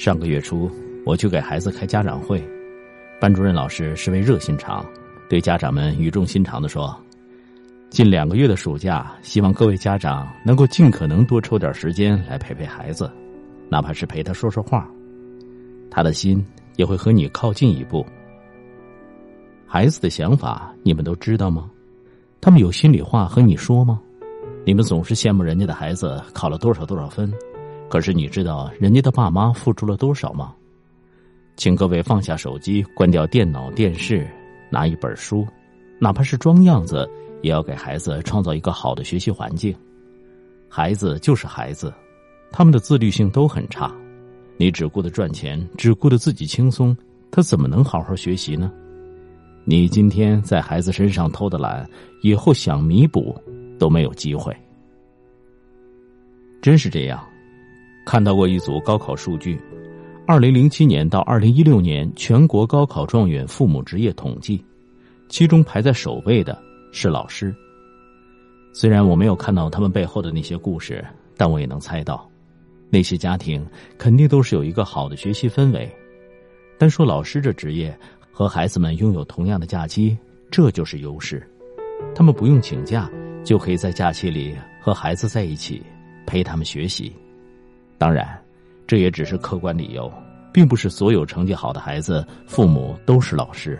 上个月初，我去给孩子开家长会，班主任老师是位热心肠，对家长们语重心长的说：“近两个月的暑假，希望各位家长能够尽可能多抽点时间来陪陪孩子，哪怕是陪他说说话，他的心也会和你靠近一步。孩子的想法你们都知道吗？他们有心里话和你说吗？”你们总是羡慕人家的孩子考了多少多少分，可是你知道人家的爸妈付出了多少吗？请各位放下手机，关掉电脑、电视，拿一本书，哪怕是装样子，也要给孩子创造一个好的学习环境。孩子就是孩子，他们的自律性都很差。你只顾着赚钱，只顾着自己轻松，他怎么能好好学习呢？你今天在孩子身上偷的懒，以后想弥补。都没有机会，真是这样。看到过一组高考数据，二零零七年到二零一六年全国高考状元父母职业统计，其中排在首位的是老师。虽然我没有看到他们背后的那些故事，但我也能猜到，那些家庭肯定都是有一个好的学习氛围。单说老师这职业和孩子们拥有同样的假期，这就是优势，他们不用请假。就可以在假期里和孩子在一起，陪他们学习。当然，这也只是客观理由，并不是所有成绩好的孩子父母都是老师。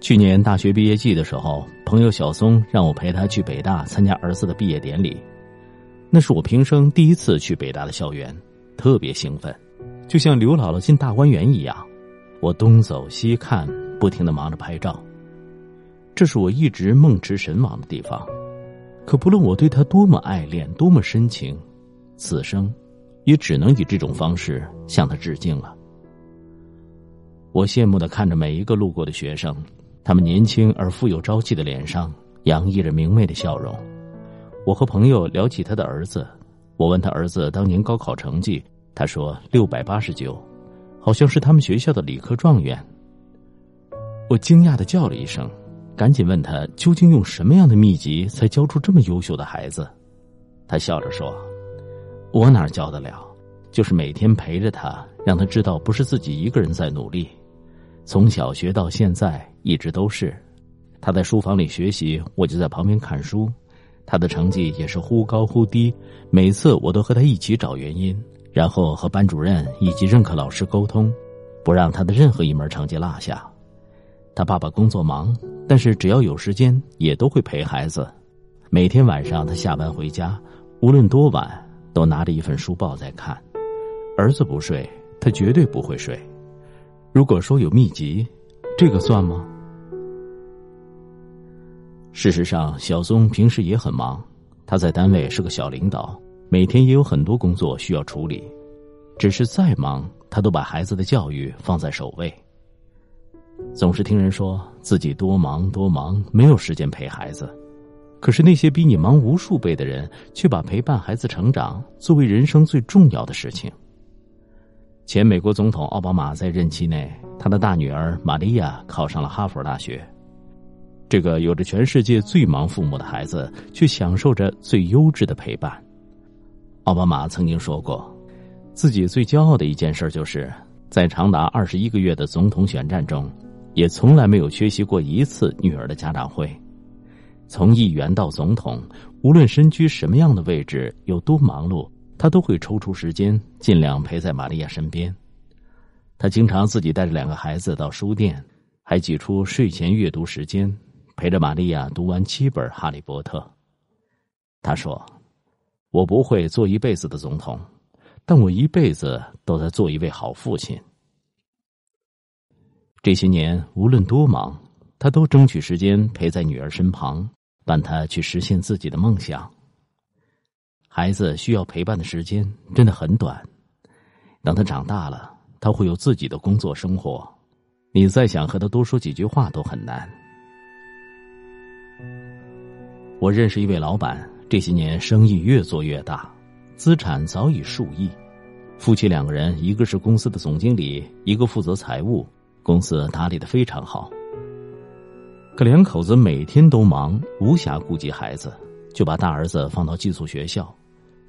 去年大学毕业季的时候，朋友小松让我陪他去北大参加儿子的毕业典礼，那是我平生第一次去北大的校园，特别兴奋，就像刘姥姥进大观园一样。我东走西看，不停的忙着拍照。这是我一直梦驰神往的地方，可不论我对他多么爱恋，多么深情，此生也只能以这种方式向他致敬了。我羡慕的看着每一个路过的学生，他们年轻而富有朝气的脸上洋溢着明媚的笑容。我和朋友聊起他的儿子，我问他儿子当年高考成绩，他说六百八十九，好像是他们学校的理科状元。我惊讶的叫了一声。赶紧问他究竟用什么样的秘籍才教出这么优秀的孩子？他笑着说：“我哪教得了？就是每天陪着他，让他知道不是自己一个人在努力。从小学到现在，一直都是他在书房里学习，我就在旁边看书。他的成绩也是忽高忽低，每次我都和他一起找原因，然后和班主任以及任课老师沟通，不让他的任何一门成绩落下。他爸爸工作忙。”但是只要有时间，也都会陪孩子。每天晚上他下班回家，无论多晚，都拿着一份书报在看。儿子不睡，他绝对不会睡。如果说有秘籍，这个算吗？事实上，小松平时也很忙，他在单位是个小领导，每天也有很多工作需要处理。只是再忙，他都把孩子的教育放在首位。总是听人说自己多忙多忙，没有时间陪孩子。可是那些比你忙无数倍的人，却把陪伴孩子成长作为人生最重要的事情。前美国总统奥巴马在任期内，他的大女儿玛利亚考上了哈佛大学。这个有着全世界最忙父母的孩子，却享受着最优质的陪伴。奥巴马曾经说过，自己最骄傲的一件事，就是在长达二十一个月的总统选战中。也从来没有缺席过一次女儿的家长会，从议员到总统，无论身居什么样的位置，有多忙碌，他都会抽出时间，尽量陪在玛利亚身边。他经常自己带着两个孩子到书店，还挤出睡前阅读时间，陪着玛利亚读完七本《哈利波特》。他说：“我不会做一辈子的总统，但我一辈子都在做一位好父亲。”这些年，无论多忙，他都争取时间陪在女儿身旁，伴她去实现自己的梦想。孩子需要陪伴的时间真的很短，等他长大了，他会有自己的工作生活，你再想和他多说几句话都很难。我认识一位老板，这些年生意越做越大，资产早已数亿，夫妻两个人，一个是公司的总经理，一个负责财务。公司打理的非常好，可两口子每天都忙，无暇顾及孩子，就把大儿子放到寄宿学校，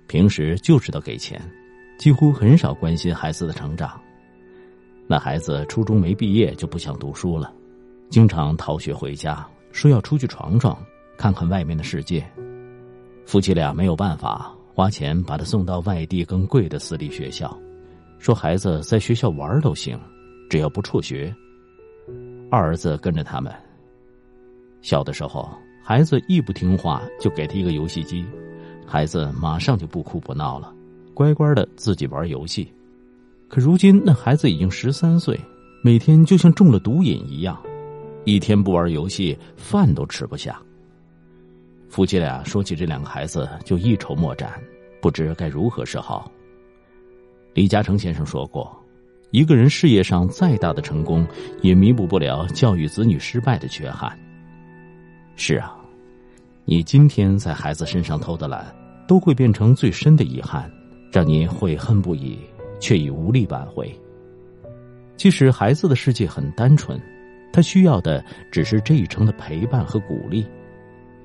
平时就知道给钱，几乎很少关心孩子的成长。那孩子初中没毕业就不想读书了，经常逃学回家，说要出去闯闯，看看外面的世界。夫妻俩没有办法，花钱把他送到外地更贵的私立学校，说孩子在学校玩都行，只要不辍学。二儿子跟着他们。小的时候，孩子一不听话，就给他一个游戏机，孩子马上就不哭不闹了，乖乖的自己玩游戏。可如今那孩子已经十三岁，每天就像中了毒瘾一样，一天不玩游戏，饭都吃不下。夫妻俩说起这两个孩子，就一筹莫展，不知该如何是好。李嘉诚先生说过。一个人事业上再大的成功，也弥补不了教育子女失败的缺憾。是啊，你今天在孩子身上偷的懒，都会变成最深的遗憾，让你悔恨不已，却已无力挽回。其实孩子的世界很单纯，他需要的只是这一程的陪伴和鼓励。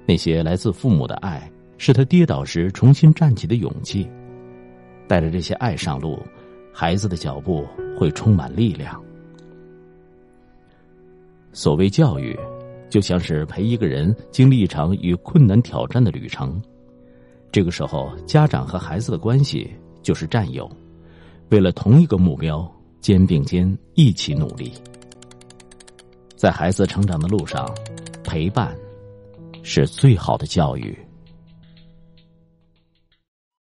那些来自父母的爱，是他跌倒时重新站起的勇气。带着这些爱上路。孩子的脚步会充满力量。所谓教育，就像是陪一个人经历一场与困难挑战的旅程。这个时候，家长和孩子的关系就是战友，为了同一个目标，肩并肩一起努力。在孩子成长的路上，陪伴是最好的教育。